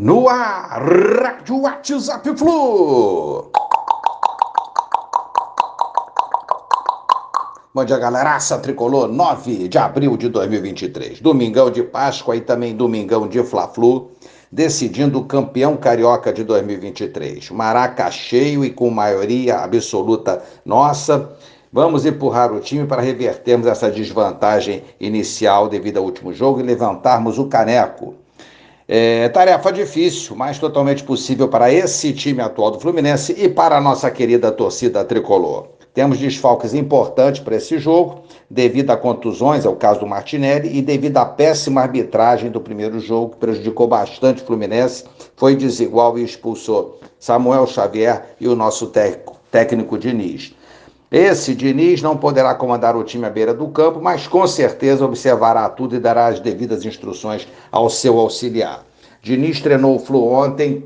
No ar, Rádio WhatsApp Flu. Bom dia, galeraça tricolor, 9 de abril de 2023. Domingão de Páscoa e também domingão de Fla-Flu, decidindo o campeão carioca de 2023. Maraca cheio e com maioria absoluta nossa. Vamos empurrar o time para revertermos essa desvantagem inicial devido ao último jogo e levantarmos o caneco. É, tarefa difícil, mas totalmente possível para esse time atual do Fluminense e para a nossa querida torcida tricolor. Temos desfalques importantes para esse jogo, devido a contusões, é o caso do Martinelli, e devido à péssima arbitragem do primeiro jogo, que prejudicou bastante o Fluminense, foi desigual e expulsou Samuel Xavier e o nosso técnico, técnico Diniz. Esse Diniz não poderá comandar o time à beira do campo, mas com certeza observará tudo e dará as devidas instruções ao seu auxiliar. Diniz treinou o Flu ontem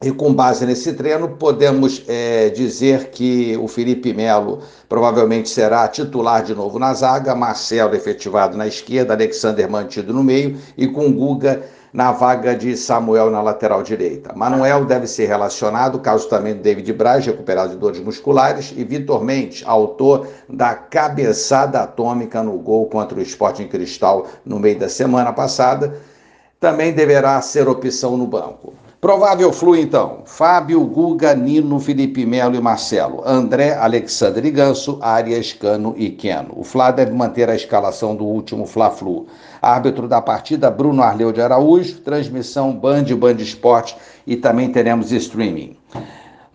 e com base nesse treino podemos é, dizer que o Felipe Melo provavelmente será titular de novo na zaga, Marcelo efetivado na esquerda, Alexander mantido no meio e com Guga na vaga de Samuel na lateral direita. Manuel deve ser relacionado, caso também do David Braz, recuperado de dores musculares, e Vitor Mendes, autor da cabeçada atômica no gol contra o Sporting Cristal no meio da semana passada, também deverá ser opção no banco. Provável flu, então. Fábio, Guga, Nino, Felipe Melo e Marcelo. André, Alexandre Ganso, Arias, Cano e Queno. O Fla deve manter a escalação do último Fla-Flu. Árbitro da partida, Bruno Arleu de Araújo. Transmissão Band, Band Esporte e também teremos streaming.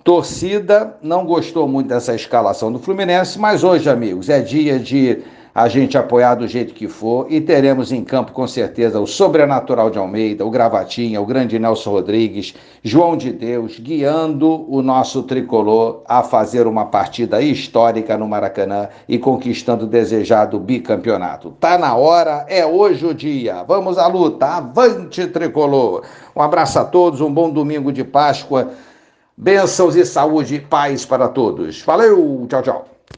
Torcida não gostou muito dessa escalação do Fluminense, mas hoje, amigos, é dia de a gente apoiar do jeito que for e teremos em campo com certeza o Sobrenatural de Almeida, o Gravatinha, o grande Nelson Rodrigues, João de Deus, guiando o nosso tricolor a fazer uma partida histórica no Maracanã e conquistando o desejado bicampeonato. Tá na hora, é hoje o dia. Vamos à luta, avante tricolor. Um abraço a todos, um bom domingo de Páscoa. Bênçãos e saúde e paz para todos. Valeu, tchau, tchau.